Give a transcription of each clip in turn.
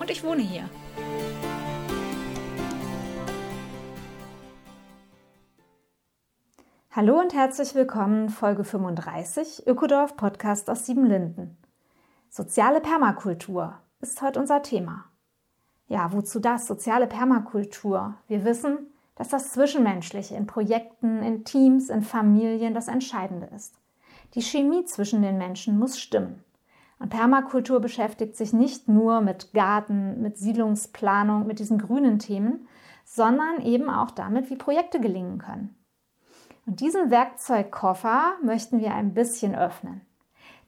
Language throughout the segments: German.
und ich wohne hier. Hallo und herzlich willkommen, Folge 35, Ökodorf Podcast aus Siebenlinden. Soziale Permakultur ist heute unser Thema. Ja, wozu das? Soziale Permakultur. Wir wissen, dass das Zwischenmenschliche in Projekten, in Teams, in Familien das Entscheidende ist. Die Chemie zwischen den Menschen muss stimmen. Und Permakultur beschäftigt sich nicht nur mit Garten, mit Siedlungsplanung, mit diesen grünen Themen, sondern eben auch damit, wie Projekte gelingen können. Und diesen Werkzeugkoffer möchten wir ein bisschen öffnen.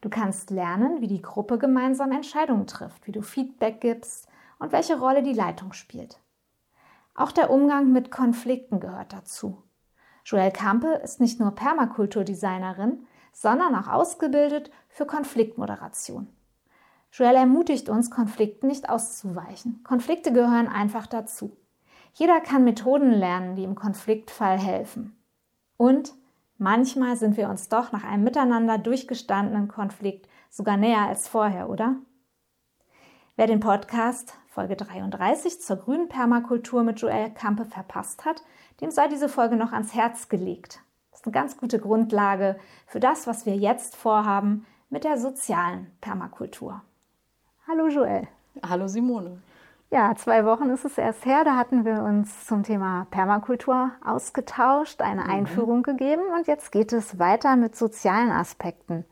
Du kannst lernen, wie die Gruppe gemeinsam Entscheidungen trifft, wie du Feedback gibst und welche Rolle die Leitung spielt. Auch der Umgang mit Konflikten gehört dazu. Joelle Kampe ist nicht nur Permakulturdesignerin, sondern auch ausgebildet für Konfliktmoderation. Joelle ermutigt uns, Konflikten nicht auszuweichen. Konflikte gehören einfach dazu. Jeder kann Methoden lernen, die im Konfliktfall helfen. Und manchmal sind wir uns doch nach einem miteinander durchgestandenen Konflikt sogar näher als vorher, oder? Wer den Podcast Folge 33 zur grünen Permakultur mit Joelle Kampe verpasst hat, dem sei diese Folge noch ans Herz gelegt. Das ist eine ganz gute Grundlage für das, was wir jetzt vorhaben mit der sozialen Permakultur. Hallo Joel. Hallo Simone. Ja, zwei Wochen ist es erst her, da hatten wir uns zum Thema Permakultur ausgetauscht, eine mhm. Einführung gegeben und jetzt geht es weiter mit sozialen Aspekten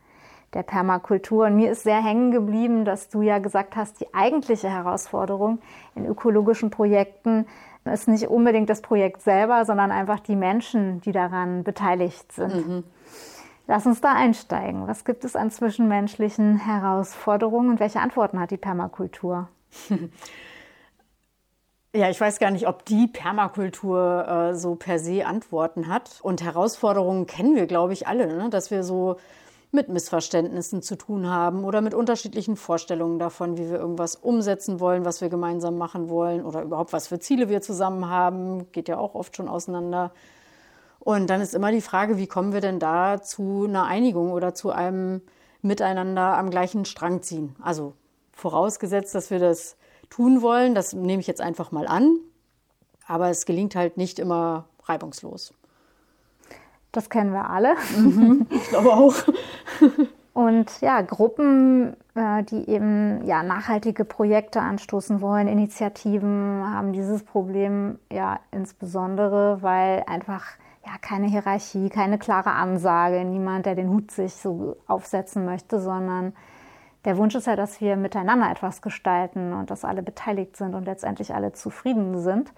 der Permakultur. Und mir ist sehr hängen geblieben, dass du ja gesagt hast, die eigentliche Herausforderung in ökologischen Projekten ist nicht unbedingt das Projekt selber, sondern einfach die Menschen, die daran beteiligt sind. Mhm. Lass uns da einsteigen. Was gibt es an zwischenmenschlichen Herausforderungen und welche Antworten hat die Permakultur? Ja, ich weiß gar nicht, ob die Permakultur äh, so per se Antworten hat. Und Herausforderungen kennen wir, glaube ich, alle, ne? dass wir so mit Missverständnissen zu tun haben oder mit unterschiedlichen Vorstellungen davon, wie wir irgendwas umsetzen wollen, was wir gemeinsam machen wollen oder überhaupt was für Ziele wir zusammen haben, geht ja auch oft schon auseinander. Und dann ist immer die Frage, wie kommen wir denn da zu einer Einigung oder zu einem Miteinander am gleichen Strang ziehen? Also vorausgesetzt, dass wir das tun wollen, das nehme ich jetzt einfach mal an, aber es gelingt halt nicht immer reibungslos. Das kennen wir alle. Mhm, ich glaube auch. Und ja, Gruppen, äh, die eben ja, nachhaltige Projekte anstoßen wollen, Initiativen, haben dieses Problem ja insbesondere, weil einfach ja keine Hierarchie, keine klare Ansage, niemand, der den Hut sich so aufsetzen möchte, sondern der Wunsch ist ja, dass wir miteinander etwas gestalten und dass alle beteiligt sind und letztendlich alle zufrieden sind.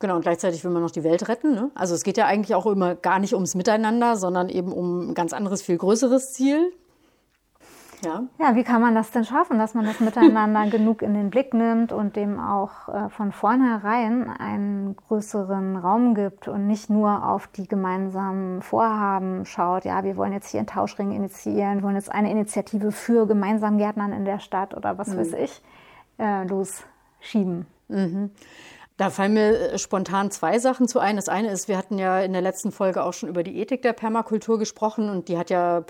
Genau, und gleichzeitig will man noch die Welt retten. Ne? Also es geht ja eigentlich auch immer gar nicht ums Miteinander, sondern eben um ein ganz anderes, viel größeres Ziel. Ja. ja, wie kann man das denn schaffen, dass man das Miteinander genug in den Blick nimmt und dem auch äh, von vornherein einen größeren Raum gibt und nicht nur auf die gemeinsamen Vorhaben schaut, ja, wir wollen jetzt hier einen Tauschring initiieren, wollen jetzt eine Initiative für gemeinsam Gärtnern in der Stadt oder was mhm. weiß ich, äh, losschieben. Mhm. Da fallen mir äh, spontan zwei Sachen zu ein. Das eine ist, wir hatten ja in der letzten Folge auch schon über die Ethik der Permakultur gesprochen und die hat ja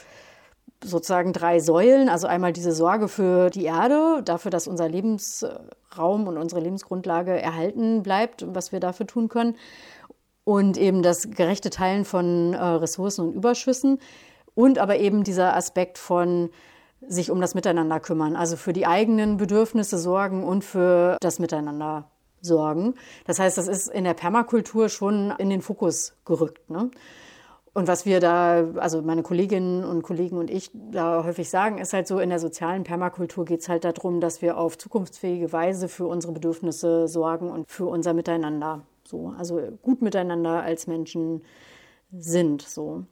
sozusagen drei Säulen. Also einmal diese Sorge für die Erde, dafür, dass unser Lebensraum und unsere Lebensgrundlage erhalten bleibt was wir dafür tun können. Und eben das gerechte Teilen von äh, Ressourcen und Überschüssen. Und aber eben dieser Aspekt von sich um das Miteinander kümmern, also für die eigenen Bedürfnisse sorgen und für das Miteinander sorgen. Das heißt, das ist in der Permakultur schon in den Fokus gerückt. Ne? Und was wir da, also meine Kolleginnen und Kollegen und ich da häufig sagen, ist halt so, in der sozialen Permakultur geht es halt darum, dass wir auf zukunftsfähige Weise für unsere Bedürfnisse sorgen und für unser Miteinander. So, also gut miteinander als Menschen sind. So.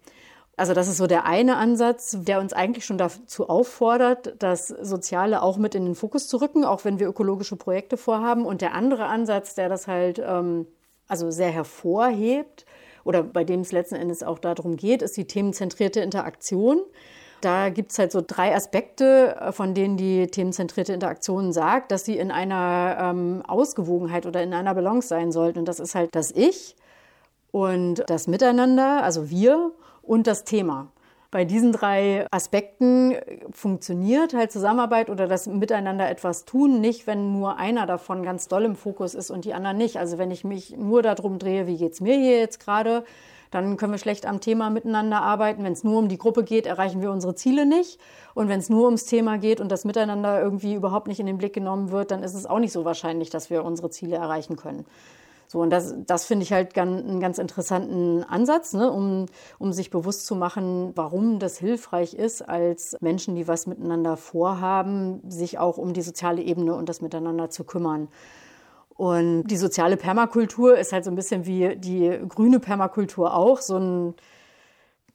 Also das ist so der eine Ansatz, der uns eigentlich schon dazu auffordert, das Soziale auch mit in den Fokus zu rücken, auch wenn wir ökologische Projekte vorhaben. Und der andere Ansatz, der das halt ähm, also sehr hervorhebt oder bei dem es letzten Endes auch darum geht, ist die themenzentrierte Interaktion. Da gibt es halt so drei Aspekte, äh, von denen die themenzentrierte Interaktion sagt, dass sie in einer ähm, Ausgewogenheit oder in einer Balance sein sollten. Und das ist halt das Ich und das Miteinander, also wir und das Thema. Bei diesen drei Aspekten funktioniert halt Zusammenarbeit oder das Miteinander etwas tun nicht, wenn nur einer davon ganz doll im Fokus ist und die anderen nicht. Also wenn ich mich nur darum drehe, wie geht es mir hier jetzt gerade, dann können wir schlecht am Thema miteinander arbeiten. Wenn es nur um die Gruppe geht, erreichen wir unsere Ziele nicht. Und wenn es nur ums Thema geht und das Miteinander irgendwie überhaupt nicht in den Blick genommen wird, dann ist es auch nicht so wahrscheinlich, dass wir unsere Ziele erreichen können. So, und das, das finde ich halt ganz, einen ganz interessanten Ansatz, ne, um, um sich bewusst zu machen, warum das hilfreich ist, als Menschen, die was miteinander vorhaben, sich auch um die soziale Ebene und das Miteinander zu kümmern. Und die soziale Permakultur ist halt so ein bisschen wie die grüne Permakultur auch, so ein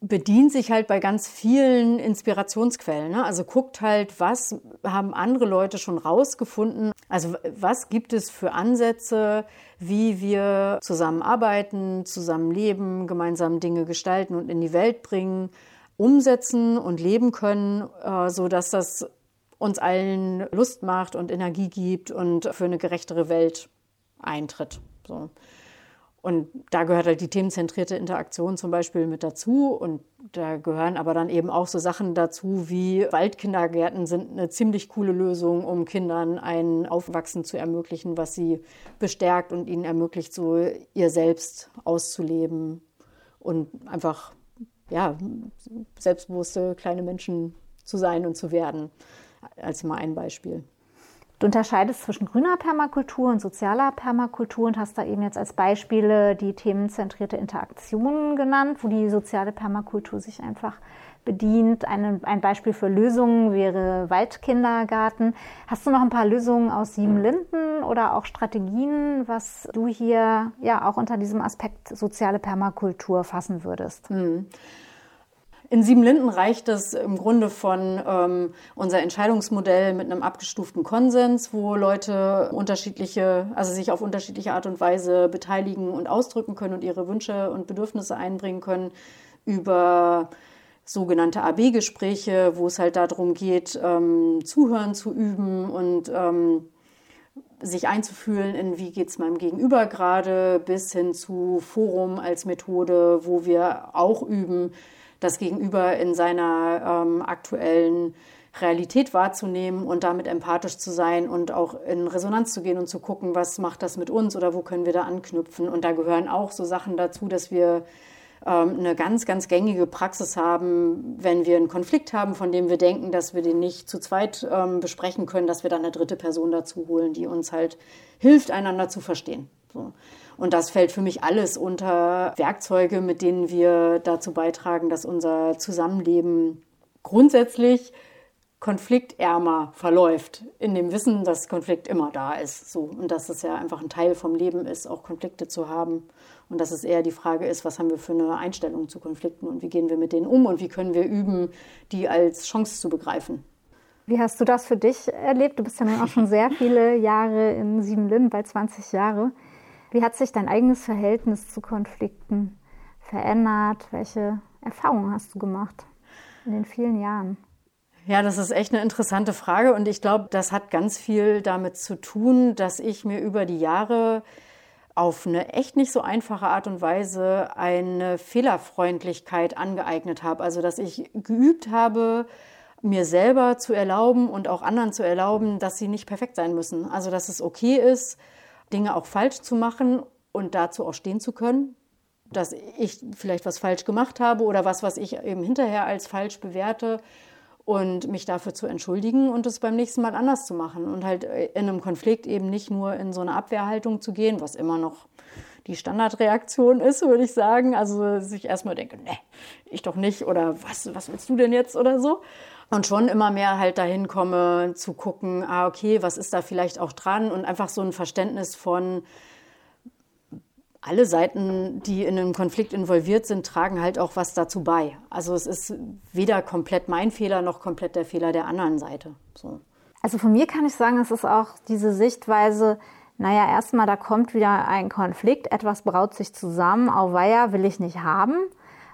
bedient sich halt bei ganz vielen Inspirationsquellen. Ne? Also guckt halt, was haben andere Leute schon rausgefunden. Also was gibt es für Ansätze, wie wir zusammenarbeiten, zusammenleben, gemeinsam Dinge gestalten und in die Welt bringen, umsetzen und leben können, äh, so dass das uns allen Lust macht und Energie gibt und für eine gerechtere Welt eintritt. So. Und da gehört halt die themenzentrierte Interaktion zum Beispiel mit dazu. Und da gehören aber dann eben auch so Sachen dazu wie Waldkindergärten sind eine ziemlich coole Lösung, um Kindern ein Aufwachsen zu ermöglichen, was sie bestärkt und ihnen ermöglicht, so ihr Selbst auszuleben und einfach ja, selbstbewusste kleine Menschen zu sein und zu werden. Als mal ein Beispiel. Du unterscheidest zwischen grüner Permakultur und sozialer Permakultur und hast da eben jetzt als Beispiele die themenzentrierte Interaktion genannt, wo die soziale Permakultur sich einfach bedient. Eine, ein Beispiel für Lösungen wäre Waldkindergarten. Hast du noch ein paar Lösungen aus Sieben Linden oder auch Strategien, was du hier ja auch unter diesem Aspekt soziale Permakultur fassen würdest? Hm. In Siebenlinden reicht es im Grunde von ähm, unser Entscheidungsmodell mit einem abgestuften Konsens, wo Leute unterschiedliche, also sich auf unterschiedliche Art und Weise beteiligen und ausdrücken können und ihre Wünsche und Bedürfnisse einbringen können, über sogenannte AB-Gespräche, wo es halt darum geht, ähm, Zuhören zu üben und ähm, sich einzufühlen in, wie geht es meinem Gegenüber gerade, bis hin zu Forum als Methode, wo wir auch üben, das Gegenüber in seiner ähm, aktuellen Realität wahrzunehmen und damit empathisch zu sein und auch in Resonanz zu gehen und zu gucken, was macht das mit uns oder wo können wir da anknüpfen. Und da gehören auch so Sachen dazu, dass wir ähm, eine ganz, ganz gängige Praxis haben, wenn wir einen Konflikt haben, von dem wir denken, dass wir den nicht zu zweit ähm, besprechen können, dass wir dann eine dritte Person dazu holen, die uns halt hilft, einander zu verstehen. So. Und das fällt für mich alles unter Werkzeuge, mit denen wir dazu beitragen, dass unser Zusammenleben grundsätzlich konfliktärmer verläuft, in dem Wissen, dass Konflikt immer da ist. So. Und dass es ja einfach ein Teil vom Leben ist, auch Konflikte zu haben. Und dass es eher die Frage ist, was haben wir für eine Einstellung zu Konflikten und wie gehen wir mit denen um und wie können wir üben, die als Chance zu begreifen. Wie hast du das für dich erlebt? Du bist ja nun auch schon sehr viele Jahre in Siebenlinden, bei 20 Jahre. Wie hat sich dein eigenes Verhältnis zu Konflikten verändert? Welche Erfahrungen hast du gemacht in den vielen Jahren? Ja, das ist echt eine interessante Frage und ich glaube, das hat ganz viel damit zu tun, dass ich mir über die Jahre auf eine echt nicht so einfache Art und Weise eine Fehlerfreundlichkeit angeeignet habe. Also, dass ich geübt habe, mir selber zu erlauben und auch anderen zu erlauben, dass sie nicht perfekt sein müssen. Also, dass es okay ist, Dinge auch falsch zu machen und dazu auch stehen zu können, dass ich vielleicht was falsch gemacht habe oder was, was ich eben hinterher als falsch bewerte und mich dafür zu entschuldigen und es beim nächsten Mal anders zu machen und halt in einem Konflikt eben nicht nur in so eine Abwehrhaltung zu gehen, was immer noch die Standardreaktion ist, würde ich sagen. Also sich erstmal denke, ne, ich doch nicht oder was, was willst du denn jetzt oder so, und schon immer mehr halt dahin komme zu gucken, ah, okay, was ist da vielleicht auch dran und einfach so ein Verständnis von alle Seiten, die in einem Konflikt involviert sind, tragen halt auch was dazu bei. Also es ist weder komplett mein Fehler noch komplett der Fehler der anderen Seite. So. Also von mir kann ich sagen, es ist auch diese Sichtweise, naja, erstmal, da kommt wieder ein Konflikt, etwas braut sich zusammen, auweia, will ich nicht haben.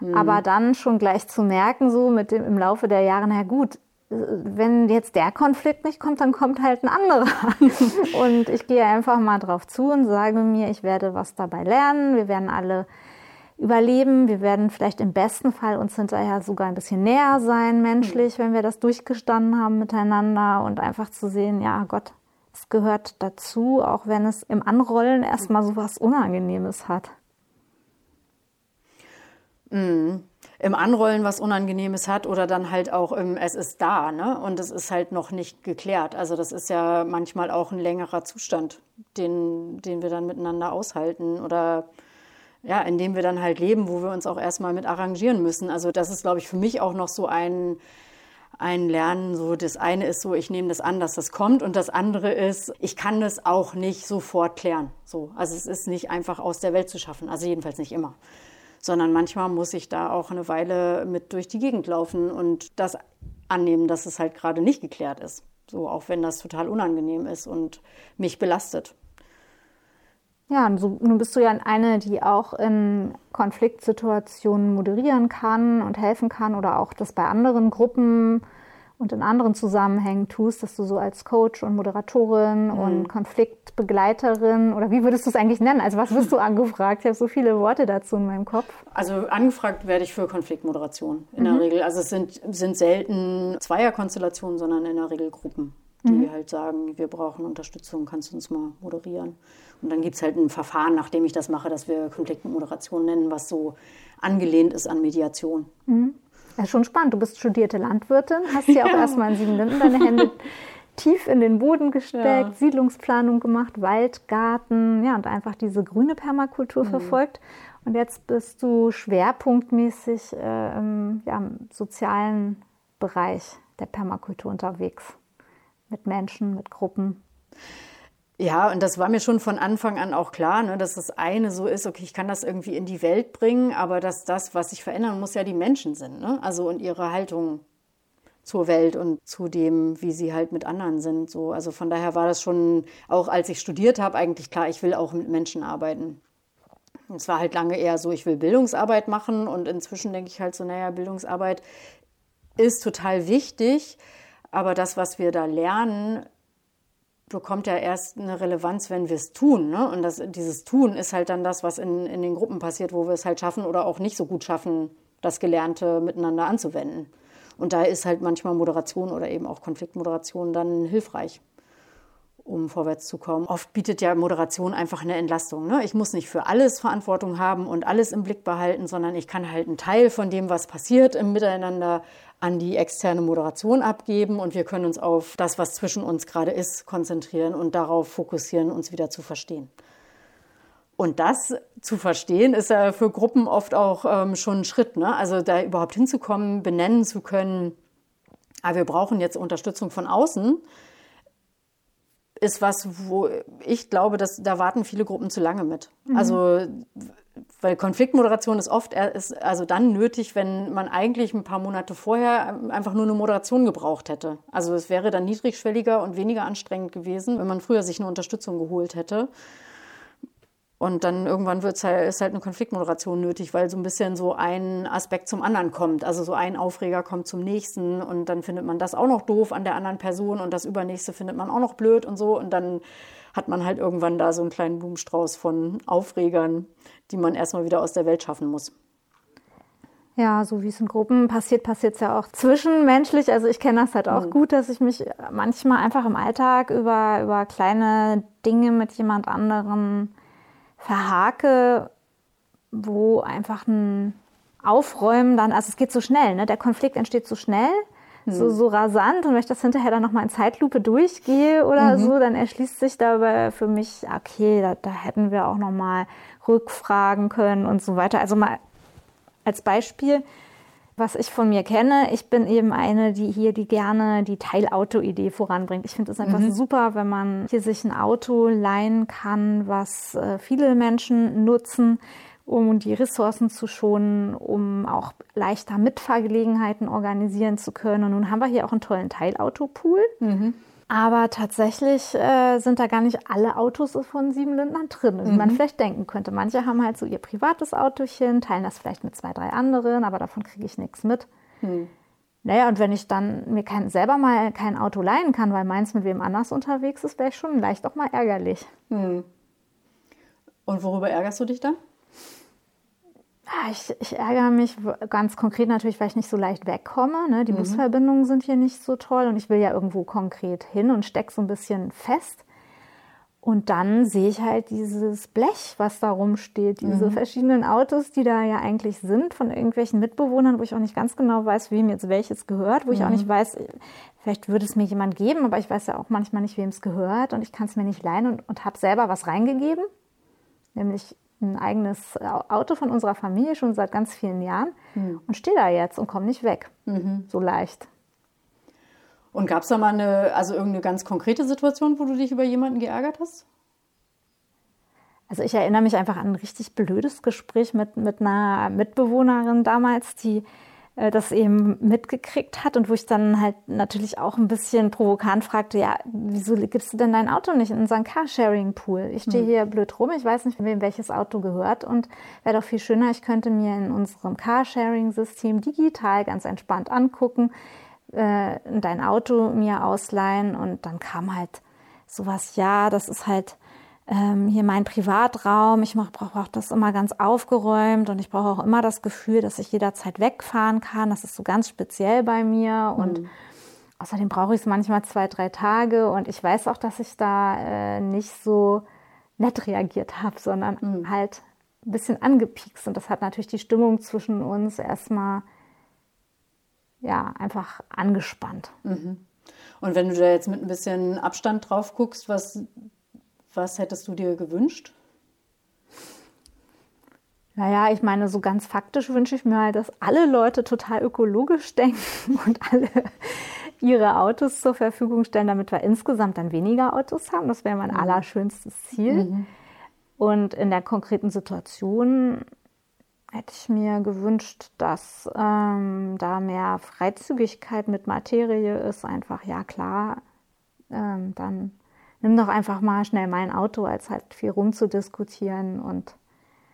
Mhm. Aber dann schon gleich zu merken, so mit dem im Laufe der Jahre, na gut, wenn jetzt der Konflikt nicht kommt, dann kommt halt ein anderer. und ich gehe einfach mal drauf zu und sage mir, ich werde was dabei lernen. Wir werden alle überleben. Wir werden vielleicht im besten Fall uns hinterher sogar ein bisschen näher sein, menschlich, wenn wir das durchgestanden haben miteinander und einfach zu sehen, ja Gott, es gehört dazu, auch wenn es im Anrollen erstmal so was Unangenehmes hat. Mhm im Anrollen was Unangenehmes hat oder dann halt auch im Es ist da, ne? Und es ist halt noch nicht geklärt. Also das ist ja manchmal auch ein längerer Zustand, den, den wir dann miteinander aushalten oder ja, in dem wir dann halt leben, wo wir uns auch erstmal mit arrangieren müssen. Also das ist, glaube ich, für mich auch noch so ein, ein Lernen. So, das eine ist so, ich nehme das an, dass das kommt, und das andere ist, ich kann das auch nicht sofort klären. So, also es ist nicht einfach aus der Welt zu schaffen. Also jedenfalls nicht immer sondern manchmal muss ich da auch eine Weile mit durch die Gegend laufen und das annehmen, dass es halt gerade nicht geklärt ist. So, auch wenn das total unangenehm ist und mich belastet. Ja, so, nun bist du ja eine, die auch in Konfliktsituationen moderieren kann und helfen kann oder auch das bei anderen Gruppen und in anderen Zusammenhängen tust, dass du so als Coach und Moderatorin mhm. und Konfliktbegleiterin oder wie würdest du es eigentlich nennen? Also was wirst du angefragt? Ich habe so viele Worte dazu in meinem Kopf. Also angefragt werde ich für Konfliktmoderation in mhm. der Regel. Also es sind, sind selten Zweierkonstellationen, sondern in der Regel Gruppen, die mhm. halt sagen, wir brauchen Unterstützung, kannst du uns mal moderieren. Und dann gibt es halt ein Verfahren, nachdem ich das mache, das wir Konfliktmoderation nennen, was so angelehnt ist an Mediation. Ja, schon spannend. Du bist studierte Landwirtin, hast ja auch erstmal in Siebenlinden deine Hände tief in den Boden gesteckt, ja. Siedlungsplanung gemacht, Waldgarten, ja, und einfach diese grüne Permakultur mhm. verfolgt. Und jetzt bist du schwerpunktmäßig äh, im, ja, im sozialen Bereich der Permakultur unterwegs. Mit Menschen, mit Gruppen. Ja, und das war mir schon von Anfang an auch klar, ne, dass das eine so ist, okay, ich kann das irgendwie in die Welt bringen, aber dass das, was sich verändern muss, ja die Menschen sind. Ne? Also und ihre Haltung zur Welt und zu dem, wie sie halt mit anderen sind. So. Also von daher war das schon, auch als ich studiert habe, eigentlich klar, ich will auch mit Menschen arbeiten. Es war halt lange eher so, ich will Bildungsarbeit machen und inzwischen denke ich halt so, naja, Bildungsarbeit ist total wichtig, aber das, was wir da lernen, bekommt ja erst eine Relevanz, wenn wir es tun. Ne? Und das, dieses Tun ist halt dann das, was in, in den Gruppen passiert, wo wir es halt schaffen oder auch nicht so gut schaffen, das Gelernte miteinander anzuwenden. Und da ist halt manchmal Moderation oder eben auch Konfliktmoderation dann hilfreich, um vorwärts zu kommen. Oft bietet ja Moderation einfach eine Entlastung. Ne? Ich muss nicht für alles Verantwortung haben und alles im Blick behalten, sondern ich kann halt einen Teil von dem, was passiert im Miteinander, an die externe Moderation abgeben und wir können uns auf das, was zwischen uns gerade ist, konzentrieren und darauf fokussieren, uns wieder zu verstehen. Und das zu verstehen, ist ja für Gruppen oft auch ähm, schon ein Schritt. Ne? Also da überhaupt hinzukommen, benennen zu können, ah, wir brauchen jetzt Unterstützung von außen, ist was, wo ich glaube, dass da warten viele Gruppen zu lange mit. Mhm. Also weil Konfliktmoderation ist oft ist also dann nötig, wenn man eigentlich ein paar Monate vorher einfach nur eine Moderation gebraucht hätte. Also es wäre dann niedrigschwelliger und weniger anstrengend gewesen, wenn man früher sich eine Unterstützung geholt hätte. Und dann irgendwann wird's halt, ist halt eine Konfliktmoderation nötig, weil so ein bisschen so ein Aspekt zum anderen kommt. Also so ein Aufreger kommt zum nächsten und dann findet man das auch noch doof an der anderen Person und das übernächste findet man auch noch blöd und so. Und dann hat man halt irgendwann da so einen kleinen Blumenstrauß von Aufregern, die man erstmal wieder aus der Welt schaffen muss. Ja, so wie es in Gruppen passiert, passiert es ja auch zwischenmenschlich. Also ich kenne das halt auch mhm. gut, dass ich mich manchmal einfach im Alltag über, über kleine Dinge mit jemand anderem verhake, wo einfach ein Aufräumen dann, also es geht so schnell, ne? der Konflikt entsteht so schnell so, hm. so rasant. Und wenn ich das hinterher dann nochmal in Zeitlupe durchgehe oder mhm. so, dann erschließt sich dabei für mich, okay, da, da hätten wir auch nochmal rückfragen können und so weiter. Also mal als Beispiel, Was ich von mir kenne, ich bin eben eine, die hier, die gerne die Teilauto-Idee voranbringt. Ich finde es einfach mhm. super, wenn man hier sich ein Auto leihen kann, was äh, viele Menschen nutzen, um die Ressourcen zu schonen, um auch leichter Mitfahrgelegenheiten organisieren zu können. Und nun haben wir hier auch einen tollen Teilautopool. Mhm. Aber tatsächlich äh, sind da gar nicht alle Autos von sieben Lindnern drin, wie mhm. man vielleicht denken könnte. Manche haben halt so ihr privates Autochen, teilen das vielleicht mit zwei, drei anderen, aber davon kriege ich nichts mit. Mhm. Naja, und wenn ich dann mir kein, selber mal kein Auto leihen kann, weil meins mit wem anders unterwegs ist, wäre ich schon leicht auch mal ärgerlich. Mhm. Und worüber ärgerst du dich dann? Ah, ich, ich, ärgere mich ganz konkret natürlich, weil ich nicht so leicht wegkomme. Ne? Die mhm. Busverbindungen sind hier nicht so toll und ich will ja irgendwo konkret hin und stecke so ein bisschen fest. Und dann sehe ich halt dieses Blech, was da rumsteht, diese mhm. verschiedenen Autos, die da ja eigentlich sind, von irgendwelchen Mitbewohnern, wo ich auch nicht ganz genau weiß, wem jetzt welches gehört, wo mhm. ich auch mhm. nicht weiß, vielleicht würde es mir jemand geben, aber ich weiß ja auch manchmal nicht, wem es gehört und ich kann es mir nicht leihen und, und habe selber was reingegeben, nämlich ein eigenes Auto von unserer Familie schon seit ganz vielen Jahren mhm. und stehe da jetzt und komme nicht weg. Mhm. So leicht. Und gab es da mal eine, also irgendeine ganz konkrete Situation, wo du dich über jemanden geärgert hast? Also ich erinnere mich einfach an ein richtig blödes Gespräch mit, mit einer Mitbewohnerin damals, die das eben mitgekriegt hat und wo ich dann halt natürlich auch ein bisschen provokant fragte, ja, wieso gibst du denn dein Auto nicht in unseren Carsharing-Pool? Ich stehe hm. hier blöd rum, ich weiß nicht, wem welches Auto gehört und wäre doch viel schöner, ich könnte mir in unserem Carsharing-System digital ganz entspannt angucken, äh, dein Auto mir ausleihen und dann kam halt sowas, ja, das ist halt ähm, hier mein Privatraum, ich brauche auch das immer ganz aufgeräumt und ich brauche auch immer das Gefühl, dass ich jederzeit wegfahren kann. Das ist so ganz speziell bei mir mhm. und außerdem brauche ich es manchmal zwei, drei Tage und ich weiß auch, dass ich da äh, nicht so nett reagiert habe, sondern mhm. halt ein bisschen angepiekst und das hat natürlich die Stimmung zwischen uns erstmal ja einfach angespannt. Mhm. Und wenn du da jetzt mit ein bisschen Abstand drauf guckst, was was hättest du dir gewünscht? Naja, ich meine, so ganz faktisch wünsche ich mir halt, dass alle Leute total ökologisch denken und alle ihre Autos zur Verfügung stellen, damit wir insgesamt dann weniger Autos haben. Das wäre mein mhm. allerschönstes Ziel. Mhm. Und in der konkreten Situation hätte ich mir gewünscht, dass ähm, da mehr Freizügigkeit mit Materie ist. Einfach, ja klar, ähm, dann nimm doch einfach mal schnell mein Auto, als halt viel rumzudiskutieren und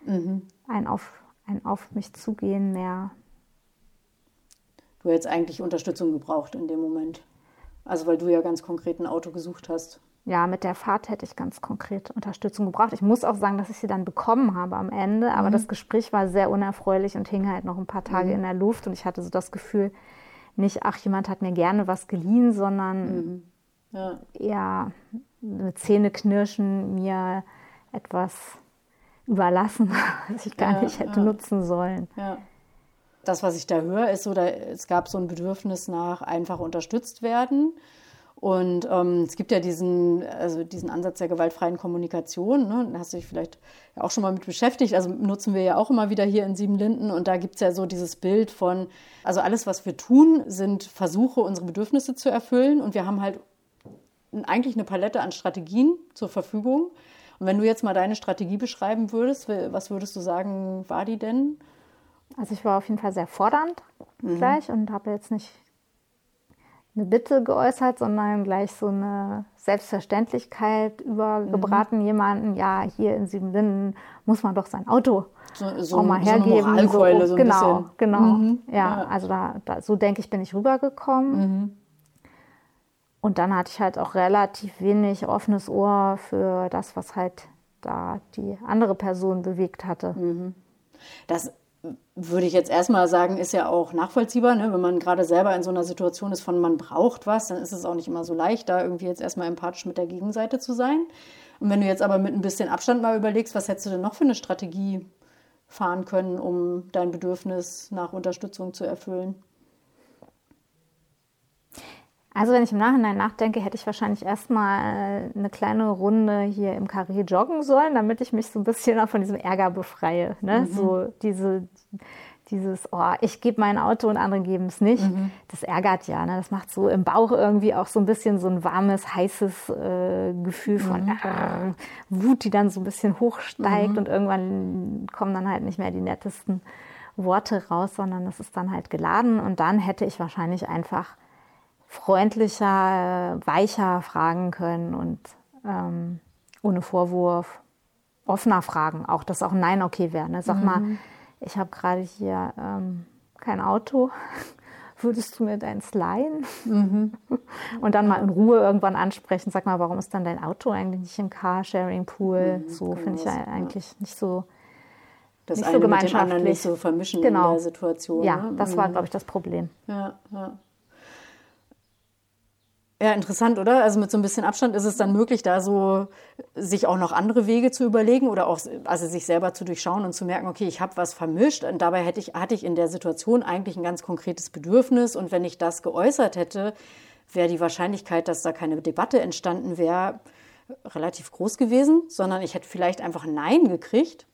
mhm. ein, auf, ein auf mich zugehen mehr. Du hättest eigentlich Unterstützung gebraucht in dem Moment. Also weil du ja ganz konkret ein Auto gesucht hast. Ja, mit der Fahrt hätte ich ganz konkret Unterstützung gebraucht. Ich muss auch sagen, dass ich sie dann bekommen habe am Ende, aber mhm. das Gespräch war sehr unerfreulich und hing halt noch ein paar Tage mhm. in der Luft und ich hatte so das Gefühl, nicht, ach, jemand hat mir gerne was geliehen, sondern mhm. ja. Ja, Zähneknirschen mir etwas überlassen, was ich gar ja, nicht hätte ja. nutzen sollen. Ja. Das, was ich da höre, ist so, da, es gab so ein Bedürfnis nach einfach unterstützt werden. Und ähm, es gibt ja diesen, also diesen Ansatz der gewaltfreien Kommunikation. Ne? Da hast du dich vielleicht auch schon mal mit beschäftigt. Also nutzen wir ja auch immer wieder hier in Siebenlinden. Und da gibt es ja so dieses Bild von, also alles, was wir tun, sind Versuche, unsere Bedürfnisse zu erfüllen. Und wir haben halt eigentlich eine Palette an Strategien zur Verfügung. Und wenn du jetzt mal deine Strategie beschreiben würdest, was würdest du sagen, war die denn? Also ich war auf jeden Fall sehr fordernd mhm. gleich und habe jetzt nicht eine Bitte geäußert, sondern gleich so eine Selbstverständlichkeit übergebraten mhm. jemanden, ja, hier in Siebenlinden muss man doch sein Auto so, so, auch mal hergeben. So, so, so genau, bisschen. genau. Mhm. Ja, ja, also da, da, so denke ich, bin ich rübergekommen. Und dann hatte ich halt auch relativ wenig offenes Ohr für das, was halt da die andere Person bewegt hatte. Mhm. Das würde ich jetzt erstmal sagen, ist ja auch nachvollziehbar. Ne? Wenn man gerade selber in so einer Situation ist, von man braucht was, dann ist es auch nicht immer so leicht, da irgendwie jetzt erstmal empathisch mit der Gegenseite zu sein. Und wenn du jetzt aber mit ein bisschen Abstand mal überlegst, was hättest du denn noch für eine Strategie fahren können, um dein Bedürfnis nach Unterstützung zu erfüllen? Also wenn ich im Nachhinein nachdenke, hätte ich wahrscheinlich erstmal eine kleine Runde hier im Karree joggen sollen, damit ich mich so ein bisschen auch von diesem Ärger befreie. Ne? Mhm. So diese, dieses, oh, ich gebe mein Auto und andere geben es nicht, mhm. das ärgert ja. Ne? Das macht so im Bauch irgendwie auch so ein bisschen so ein warmes, heißes äh, Gefühl von mhm. äh, Wut, die dann so ein bisschen hochsteigt mhm. und irgendwann kommen dann halt nicht mehr die nettesten Worte raus, sondern es ist dann halt geladen und dann hätte ich wahrscheinlich einfach freundlicher, weicher fragen können und ähm, ohne Vorwurf offener fragen, auch dass auch Nein okay wäre. Ne? Sag mal, mhm ich habe gerade hier ähm, kein Auto. Würdest du mir deins leihen? Mhm. Und dann mal in Ruhe irgendwann ansprechen. Sag mal, warum ist dann dein Auto eigentlich nicht im Carsharing-Pool? Mhm, so finde ich ja eigentlich nicht so das nicht eine so gemeinschaftlich. Mit dem anderen nicht so vermischen genau. in der Situation. Ja, ne? das war, mhm. glaube ich, das Problem. Ja, ja. Ja, interessant, oder? Also mit so ein bisschen Abstand ist es dann möglich, da so sich auch noch andere Wege zu überlegen oder auch also sich selber zu durchschauen und zu merken, okay, ich habe was vermischt und dabei hätte ich, hatte ich in der Situation eigentlich ein ganz konkretes Bedürfnis und wenn ich das geäußert hätte, wäre die Wahrscheinlichkeit, dass da keine Debatte entstanden wäre, relativ groß gewesen, sondern ich hätte vielleicht einfach Nein gekriegt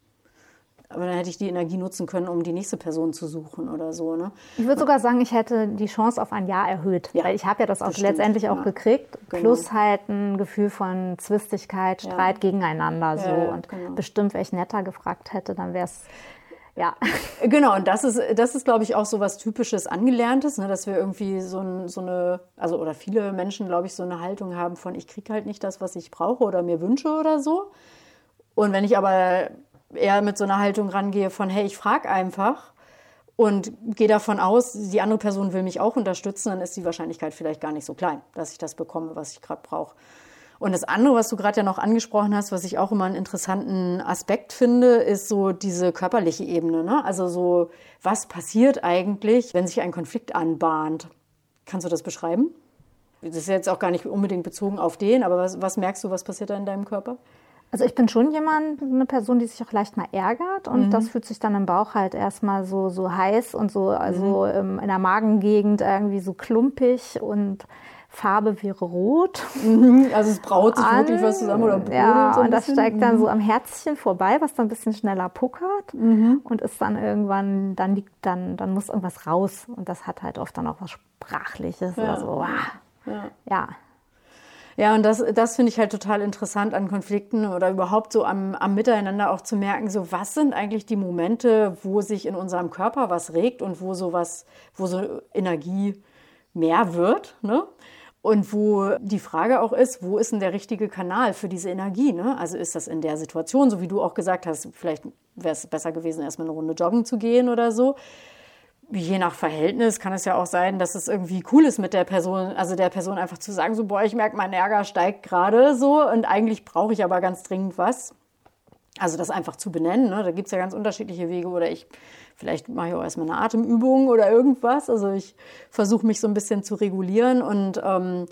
aber dann hätte ich die Energie nutzen können, um die nächste Person zu suchen oder so. Ne? Ich würde sogar sagen, ich hätte die Chance auf ein Ja erhöht. Ja, weil ich habe ja das auch das letztendlich auch ja. gekriegt. Genau. Plus halt ein Gefühl von Zwistigkeit, Streit ja. gegeneinander. So. und genau. bestimmt, wenn ich netter gefragt hätte, dann wäre es ja. Genau, und das ist, das ist, glaube ich, auch so was Typisches Angelerntes, ne, dass wir irgendwie so, ein, so eine, also oder viele Menschen, glaube ich, so eine Haltung haben von, ich kriege halt nicht das, was ich brauche oder mir wünsche oder so. Und wenn ich aber eher mit so einer Haltung rangehe von, hey, ich frage einfach und gehe davon aus, die andere Person will mich auch unterstützen, dann ist die Wahrscheinlichkeit vielleicht gar nicht so klein, dass ich das bekomme, was ich gerade brauche. Und das andere, was du gerade ja noch angesprochen hast, was ich auch immer einen interessanten Aspekt finde, ist so diese körperliche Ebene. Ne? Also so, was passiert eigentlich, wenn sich ein Konflikt anbahnt? Kannst du das beschreiben? Das ist jetzt auch gar nicht unbedingt bezogen auf den, aber was, was merkst du, was passiert da in deinem Körper? Also ich bin schon jemand, eine Person, die sich auch leicht mal ärgert und mhm. das fühlt sich dann im Bauch halt erstmal so, so heiß und so, also mhm. in der Magengegend irgendwie so klumpig und Farbe wäre rot. Mhm. Also es braut sich an. wirklich was zusammen oder brodelt Ja, so und das steigt dann so mhm. am Herzchen vorbei, was dann ein bisschen schneller puckert mhm. und ist dann irgendwann, dann liegt dann, dann muss irgendwas raus und das hat halt oft dann auch was Sprachliches ja. oder so. Ja. ja. Ja, und das, das finde ich halt total interessant an Konflikten oder überhaupt so am, am Miteinander auch zu merken, so was sind eigentlich die Momente, wo sich in unserem Körper was regt und wo so was, wo so Energie mehr wird, ne? Und wo die Frage auch ist, wo ist denn der richtige Kanal für diese Energie? Ne? Also ist das in der Situation, so wie du auch gesagt hast, vielleicht wäre es besser gewesen, erstmal eine Runde joggen zu gehen oder so je nach Verhältnis kann es ja auch sein, dass es irgendwie cool ist mit der Person, also der Person einfach zu sagen, so, boah, ich merke, mein Ärger steigt gerade so und eigentlich brauche ich aber ganz dringend was. Also das einfach zu benennen, ne? da gibt es ja ganz unterschiedliche Wege oder ich, vielleicht mache ich auch erstmal eine Atemübung oder irgendwas. Also ich versuche mich so ein bisschen zu regulieren und ähm,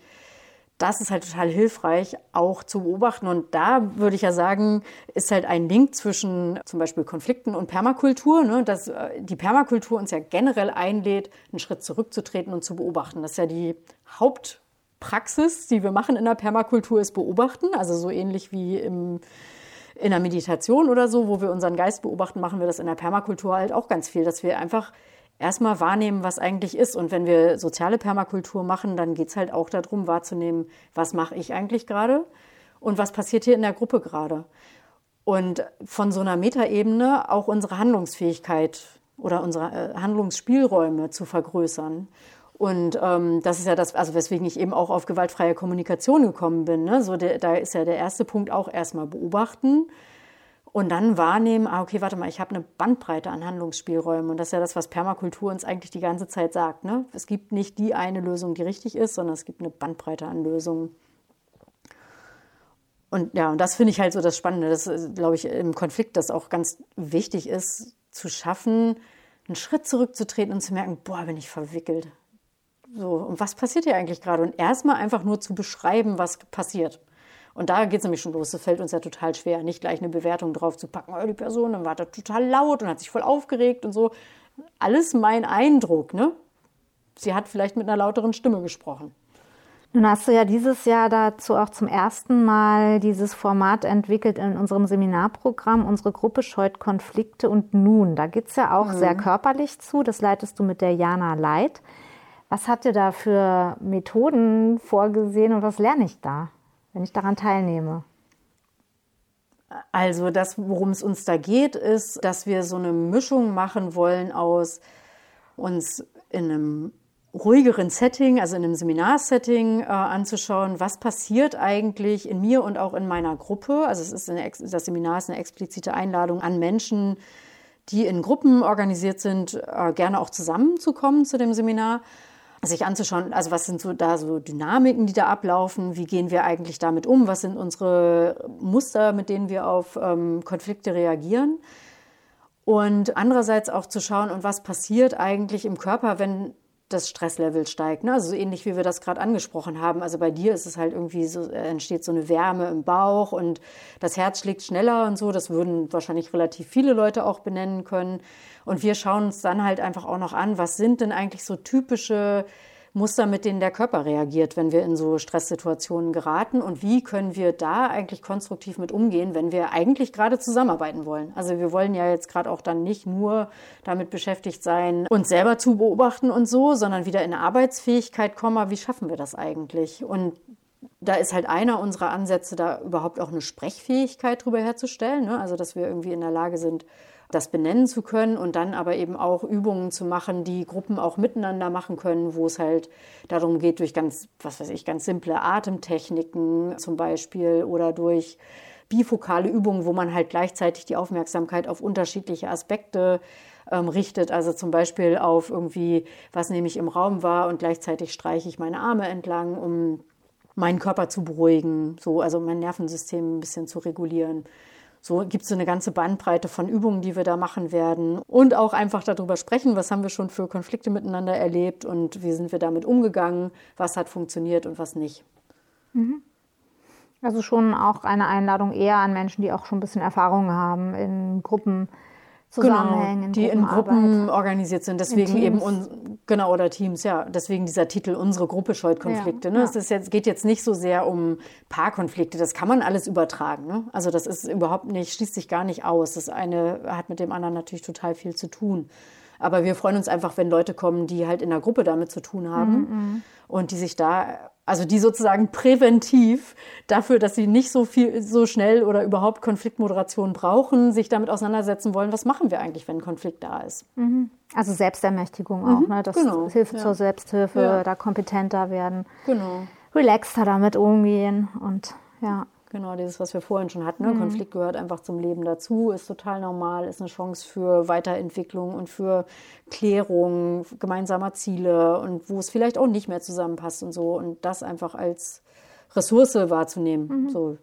das ist halt total hilfreich, auch zu beobachten. Und da würde ich ja sagen, ist halt ein Link zwischen zum Beispiel Konflikten und Permakultur, ne? dass äh, die Permakultur uns ja generell einlädt, einen Schritt zurückzutreten und zu beobachten. Das ist ja die Hauptpraxis, die wir machen in der Permakultur, ist beobachten. Also so ähnlich wie im, in der Meditation oder so, wo wir unseren Geist beobachten, machen wir das in der Permakultur halt auch ganz viel, dass wir einfach erstmal wahrnehmen, was eigentlich ist. Und wenn wir soziale Permakultur machen, dann geht es halt auch darum, wahrzunehmen, was mache ich eigentlich gerade und was passiert hier in der Gruppe gerade. Und von so einer Metaebene auch unsere Handlungsfähigkeit oder unsere äh, Handlungsspielräume zu vergrößern. Und ähm, das ist ja das, also weswegen ich eben auch auf gewaltfreie Kommunikation gekommen bin. Ne? So der, da ist ja der erste Punkt auch erstmal beobachten und dann wahrnehmen, ah, okay, warte mal, ich habe eine Bandbreite an Handlungsspielräumen. Und das ist ja das, was Permakultur uns eigentlich die ganze Zeit sagt. Ne? Es gibt nicht die eine Lösung, die richtig ist, sondern es gibt eine Bandbreite an Lösungen. Und ja, und das finde ich halt so das Spannende. Das glaube ich im Konflikt, das auch ganz wichtig ist, zu schaffen, einen Schritt zurückzutreten und zu merken, boah, bin ich verwickelt. So, und was passiert hier eigentlich gerade? Und erstmal einfach nur zu beschreiben, was passiert. Und da geht es nämlich schon los. Das fällt uns ja total schwer, nicht gleich eine Bewertung drauf zu packen. Oh, die Person, dann war da total laut und hat sich voll aufgeregt und so. Alles mein Eindruck, ne? Sie hat vielleicht mit einer lauteren Stimme gesprochen. Nun hast du ja dieses Jahr dazu auch zum ersten Mal dieses Format entwickelt in unserem Seminarprogramm. Unsere Gruppe scheut Konflikte und nun. Da geht es ja auch mhm. sehr körperlich zu. Das leitest du mit der Jana Leit. Was habt ihr da für Methoden vorgesehen und was lerne ich da, wenn ich daran teilnehme? Also das, worum es uns da geht, ist, dass wir so eine Mischung machen wollen aus uns in einem ruhigeren Setting, also in einem Seminarsetting äh, anzuschauen, was passiert eigentlich in mir und auch in meiner Gruppe. Also es ist eine, das Seminar ist eine explizite Einladung an Menschen, die in Gruppen organisiert sind, äh, gerne auch zusammenzukommen zu dem Seminar sich anzuschauen, also was sind so da so Dynamiken, die da ablaufen, wie gehen wir eigentlich damit um, was sind unsere Muster, mit denen wir auf ähm, Konflikte reagieren? Und andererseits auch zu schauen, und was passiert eigentlich im Körper, wenn das Stresslevel steigt. Ne? Also so ähnlich wie wir das gerade angesprochen haben. Also bei dir ist es halt irgendwie so, äh, entsteht so eine Wärme im Bauch und das Herz schlägt schneller und so. Das würden wahrscheinlich relativ viele Leute auch benennen können. Und wir schauen uns dann halt einfach auch noch an, was sind denn eigentlich so typische Muster, mit denen der Körper reagiert, wenn wir in so Stresssituationen geraten und wie können wir da eigentlich konstruktiv mit umgehen, wenn wir eigentlich gerade zusammenarbeiten wollen. Also wir wollen ja jetzt gerade auch dann nicht nur damit beschäftigt sein, uns selber zu beobachten und so, sondern wieder in Arbeitsfähigkeit kommen. Wie schaffen wir das eigentlich? Und da ist halt einer unserer Ansätze, da überhaupt auch eine Sprechfähigkeit drüber herzustellen. Ne? Also, dass wir irgendwie in der Lage sind, das benennen zu können und dann aber eben auch Übungen zu machen, die Gruppen auch miteinander machen können, wo es halt darum geht, durch ganz, was weiß ich, ganz simple Atemtechniken zum Beispiel oder durch bifokale Übungen, wo man halt gleichzeitig die Aufmerksamkeit auf unterschiedliche Aspekte ähm, richtet. Also zum Beispiel auf irgendwie, was nehme ich im Raum wahr und gleichzeitig streiche ich meine Arme entlang, um meinen Körper zu beruhigen, so, also mein Nervensystem ein bisschen zu regulieren. So gibt es eine ganze Bandbreite von Übungen, die wir da machen werden und auch einfach darüber sprechen, was haben wir schon für Konflikte miteinander erlebt und wie sind wir damit umgegangen, was hat funktioniert und was nicht. Mhm. Also schon auch eine Einladung eher an Menschen, die auch schon ein bisschen Erfahrung haben in Gruppen Zusammenhängen, genau, die in Gruppen organisiert sind. Deswegen eben uns, genau oder Teams, ja. Deswegen dieser Titel unsere Gruppe scheut Konflikte. Ja, ne? ja. Es ist jetzt, geht jetzt nicht so sehr um Paarkonflikte. Das kann man alles übertragen. Ne? Also das ist überhaupt nicht, schließt sich gar nicht aus. Das eine hat mit dem anderen natürlich total viel zu tun. Aber wir freuen uns einfach, wenn Leute kommen, die halt in der Gruppe damit zu tun haben mhm. mhm. und die sich da also die sozusagen präventiv dafür, dass sie nicht so viel, so schnell oder überhaupt Konfliktmoderation brauchen, sich damit auseinandersetzen wollen, was machen wir eigentlich, wenn ein Konflikt da ist. Mhm. Also Selbstermächtigung auch, mhm, ne? Das genau, Hilfe ja. zur Selbsthilfe, ja. da kompetenter werden, genau. relaxter damit umgehen und ja. Genau, dieses, was wir vorhin schon hatten. Ne? Mhm. Konflikt gehört einfach zum Leben dazu, ist total normal, ist eine Chance für Weiterentwicklung und für Klärung gemeinsamer Ziele und wo es vielleicht auch nicht mehr zusammenpasst und so. Und das einfach als Ressource wahrzunehmen. Mhm. So.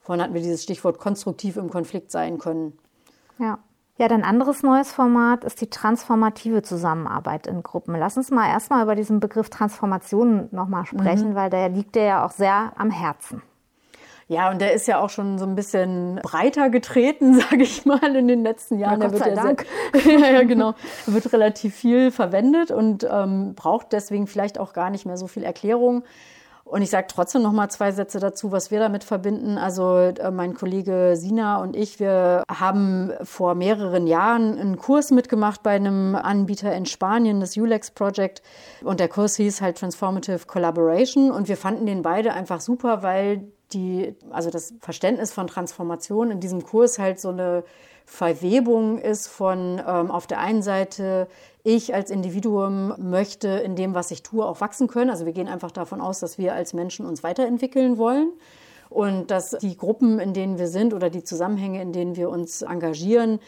Vorhin hatten wir dieses Stichwort konstruktiv im Konflikt sein können. Ja. Ja, ein anderes neues Format ist die transformative Zusammenarbeit in Gruppen. Lass uns mal erstmal über diesen Begriff Transformation nochmal sprechen, mhm. weil der liegt dir ja auch sehr am Herzen. Ja, und der ist ja auch schon so ein bisschen breiter getreten, sage ich mal, in den letzten Jahren. Ja, Gott sei Dank. Sehr, ja, ja, genau. Er wird relativ viel verwendet und ähm, braucht deswegen vielleicht auch gar nicht mehr so viel Erklärung. Und ich sage trotzdem noch mal zwei Sätze dazu, was wir damit verbinden. Also äh, mein Kollege Sina und ich, wir haben vor mehreren Jahren einen Kurs mitgemacht bei einem Anbieter in Spanien, das ULEX Project. Und der Kurs hieß halt Transformative Collaboration. Und wir fanden den beide einfach super, weil die, also das Verständnis von Transformation in diesem Kurs halt so eine Verwebung ist von ähm, auf der einen Seite, ich als Individuum möchte in dem, was ich tue, auch wachsen können. Also wir gehen einfach davon aus, dass wir als Menschen uns weiterentwickeln wollen und dass die Gruppen, in denen wir sind oder die Zusammenhänge, in denen wir uns engagieren,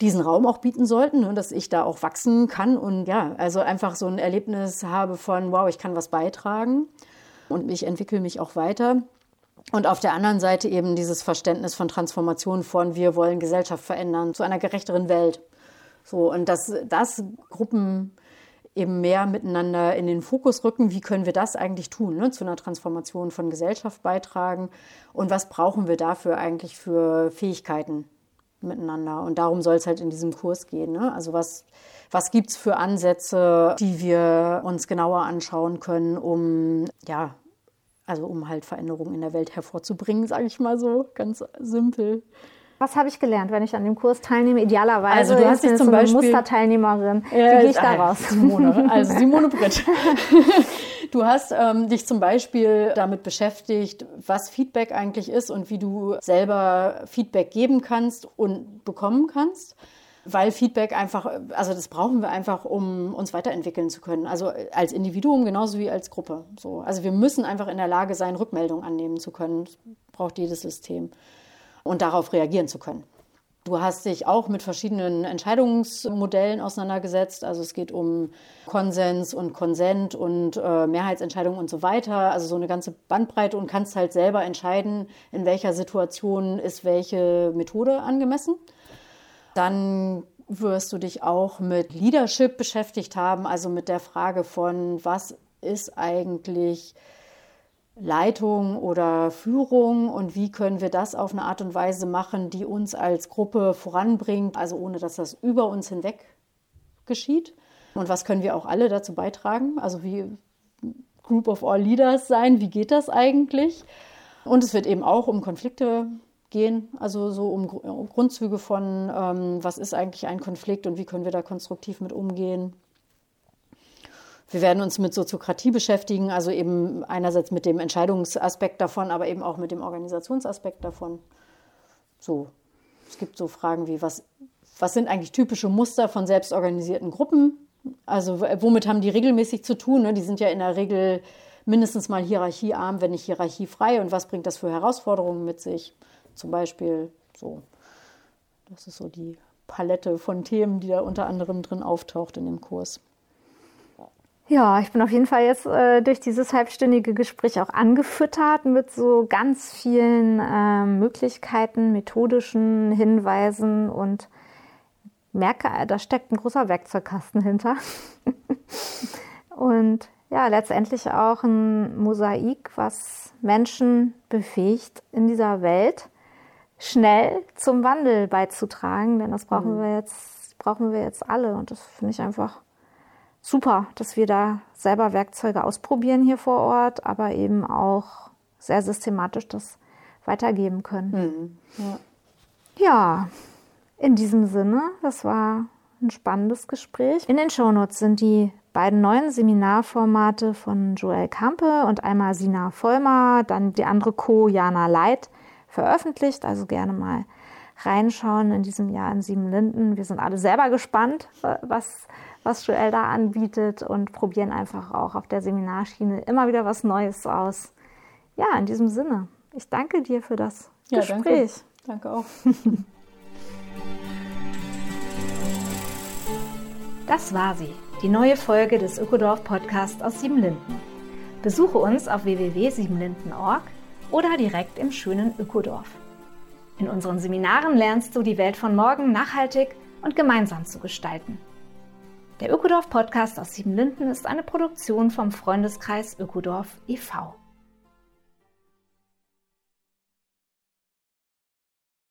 diesen Raum auch bieten sollten, ne, dass ich da auch wachsen kann und ja, also einfach so ein Erlebnis habe von, wow, ich kann was beitragen und ich entwickle mich auch weiter. Und auf der anderen Seite eben dieses Verständnis von Transformation von wir wollen Gesellschaft verändern zu einer gerechteren Welt. So, und dass das Gruppen eben mehr miteinander in den Fokus rücken. Wie können wir das eigentlich tun, ne? zu einer Transformation von Gesellschaft beitragen? Und was brauchen wir dafür eigentlich für Fähigkeiten? miteinander. Und darum soll es halt in diesem Kurs gehen. Ne? Also was, was gibt es für Ansätze, die wir uns genauer anschauen können, um ja, also um halt Veränderungen in der Welt hervorzubringen, sage ich mal so, ganz simpel. Was habe ich gelernt, wenn ich an dem Kurs teilnehme? Idealerweise also du hast dich zum so Beispiel Musterteilnehmerin. Wie äh, gehe ich da raus? Simone, also Simone Britt. Du hast ähm, dich zum Beispiel damit beschäftigt, was Feedback eigentlich ist und wie du selber Feedback geben kannst und bekommen kannst. Weil Feedback einfach, also das brauchen wir einfach, um uns weiterentwickeln zu können. Also als Individuum genauso wie als Gruppe. So. Also wir müssen einfach in der Lage sein, Rückmeldungen annehmen zu können. Das braucht jedes System und darauf reagieren zu können. Du hast dich auch mit verschiedenen Entscheidungsmodellen auseinandergesetzt. Also es geht um Konsens und Konsent und äh, Mehrheitsentscheidungen und so weiter. Also so eine ganze Bandbreite und kannst halt selber entscheiden, in welcher Situation ist welche Methode angemessen. Dann wirst du dich auch mit Leadership beschäftigt haben, also mit der Frage von, was ist eigentlich Leitung oder Führung und wie können wir das auf eine Art und Weise machen, die uns als Gruppe voranbringt, also ohne dass das über uns hinweg geschieht. Und was können wir auch alle dazu beitragen? Also wie Group of All Leaders sein, wie geht das eigentlich? Und es wird eben auch um Konflikte gehen, also so um Grundzüge von, ähm, was ist eigentlich ein Konflikt und wie können wir da konstruktiv mit umgehen. Wir werden uns mit Soziokratie beschäftigen, also eben einerseits mit dem Entscheidungsaspekt davon, aber eben auch mit dem Organisationsaspekt davon. So, es gibt so Fragen wie, was, was sind eigentlich typische Muster von selbstorganisierten Gruppen? Also womit haben die regelmäßig zu tun? Ne? Die sind ja in der Regel mindestens mal hierarchiearm, wenn nicht hierarchiefrei. Und was bringt das für Herausforderungen mit sich? Zum Beispiel so. Das ist so die Palette von Themen, die da unter anderem drin auftaucht in dem Kurs. Ja, ich bin auf jeden Fall jetzt äh, durch dieses halbstündige Gespräch auch angefüttert mit so ganz vielen äh, Möglichkeiten, methodischen Hinweisen und merke, da steckt ein großer Werkzeugkasten hinter. und ja, letztendlich auch ein Mosaik, was Menschen befähigt, in dieser Welt schnell zum Wandel beizutragen, denn das brauchen mhm. wir jetzt, brauchen wir jetzt alle. Und das finde ich einfach super, dass wir da selber Werkzeuge ausprobieren hier vor Ort, aber eben auch sehr systematisch das weitergeben können. Mhm. Ja. ja, in diesem Sinne, das war ein spannendes Gespräch. In den Shownotes sind die beiden neuen Seminarformate von Joel Kampe und einmal Sina Vollmer, dann die andere Co. Jana Leit veröffentlicht. Also gerne mal reinschauen in diesem Jahr in Sieben Linden. Wir sind alle selber gespannt, was was Joel da anbietet und probieren einfach auch auf der Seminarschiene immer wieder was Neues aus. Ja, in diesem Sinne, ich danke dir für das ja, Gespräch. Danke, danke auch. Das war sie, die neue Folge des Ökodorf Podcasts aus Siebenlinden. Besuche uns auf www.siebenlinden.org oder direkt im schönen Ökodorf. In unseren Seminaren lernst du die Welt von morgen nachhaltig und gemeinsam zu gestalten. Der Ökodorf Podcast aus Siebenlinden ist eine Produktion vom Freundeskreis Ökodorf e.V.